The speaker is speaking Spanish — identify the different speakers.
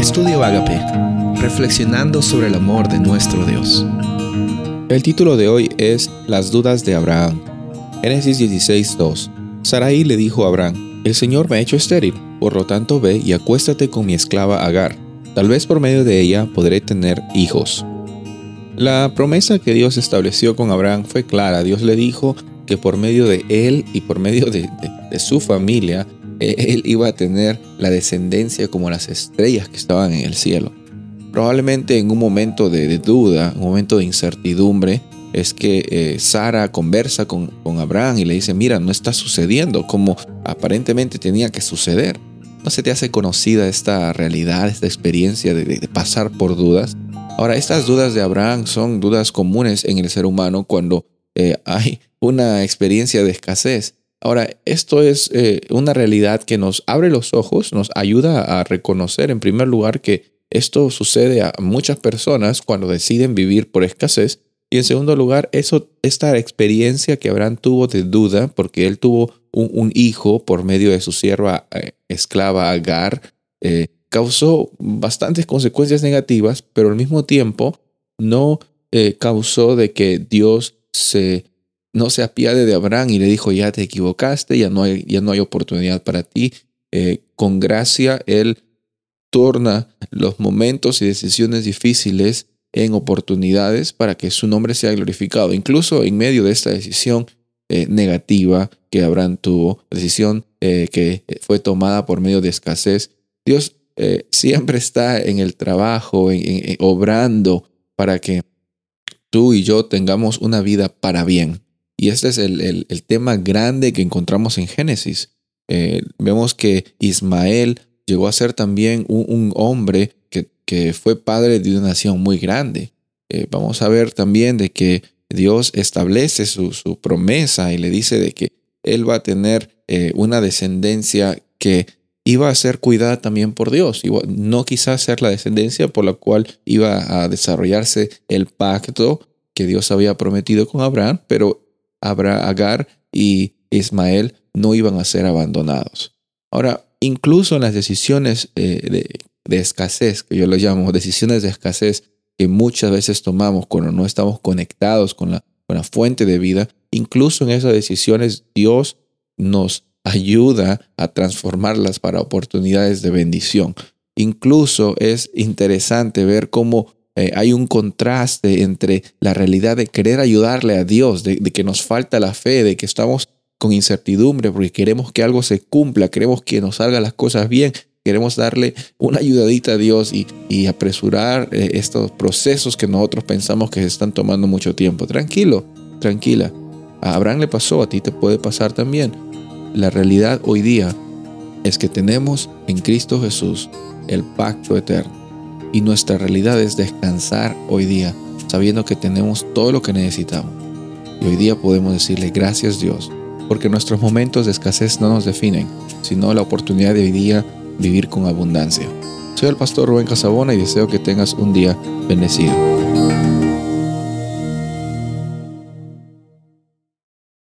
Speaker 1: Estudio Agape, reflexionando sobre el amor de nuestro Dios. El título de hoy es Las dudas de Abraham. Génesis 16:2. Sarai le dijo a Abraham: El Señor me ha hecho estéril, por lo tanto ve y acuéstate con mi esclava Agar. Tal vez por medio de ella podré tener hijos. La promesa que Dios estableció con Abraham fue clara. Dios le dijo que por medio de él y por medio de, su familia, él iba a tener la descendencia como las estrellas que estaban en el cielo. Probablemente en un momento de, duda, un momento de incertidumbre, es que eh, Sara conversa con, Abraham y le dice, mira, no está sucediendo como aparentemente tenía que suceder. ¿No se te hace conocida esta realidad, esta experiencia de, pasar por dudas? Ahora, estas dudas de Abraham son dudas comunes en el ser humano cuando eh, hay una experiencia de escasez. Ahora, esto es eh, una realidad que nos abre los ojos, nos ayuda a reconocer en primer lugar que esto sucede a muchas personas cuando deciden vivir por escasez. Y en segundo lugar, eso, esta experiencia que Abraham tuvo de duda, porque él tuvo un, hijo por medio de su sierva eh, esclava Agar, eh, causó bastantes consecuencias negativas, pero al mismo tiempo no causó de que Dios se no se apiade de Abraham y le dijo, ya te equivocaste, ya no hay, ya no hay oportunidad para ti. Eh, con gracia, Él torna los momentos y decisiones difíciles en oportunidades para que su nombre sea glorificado. Incluso en medio de esta decisión eh, negativa que Abraham tuvo, decisión eh, que fue tomada por medio de escasez, Dios siempre está en el trabajo, obrando para que tú y yo tengamos una vida para bien. Y este es el, tema grande que encontramos en Génesis. Eh, vemos que Ismael llegó a ser también un, hombre que, que, fue padre de una nación muy grande. Eh, vamos a ver también de que Dios establece su, promesa y le dice de que él va a tener eh, una descendencia que iba a ser cuidada también por Dios. No quizás ser la descendencia por la cual iba a desarrollarse el pacto que Dios había prometido con Abraham, pero Agar y Ismael no iban a ser abandonados. Ahora, incluso en las decisiones eh, de, escasez, que yo lo llamo decisiones de escasez, que muchas veces tomamos cuando no estamos conectados con la, con la fuente de vida, incluso en esas decisiones Dios nos ayuda a transformarlas para oportunidades de bendición. Incluso es interesante ver cómo eh, hay un contraste entre la realidad de querer ayudarle a Dios, de, que nos falta la fe, de que estamos con incertidumbre porque queremos que algo se cumpla, queremos que nos salgan las cosas bien, queremos darle una ayudadita a Dios y, apresurar eh, estos procesos que nosotros pensamos que se están tomando mucho tiempo. Tranquilo, tranquila. A Abraham le pasó, a ti te puede pasar también. La realidad hoy día es que tenemos en Cristo Jesús el pacto eterno y nuestra realidad es descansar hoy día sabiendo que tenemos todo lo que necesitamos. Y hoy día podemos decirle gracias Dios, porque nuestros momentos de escasez no nos definen, sino la oportunidad de hoy día vivir con abundancia. Soy el pastor Rubén Casabona y deseo que tengas un día bendecido.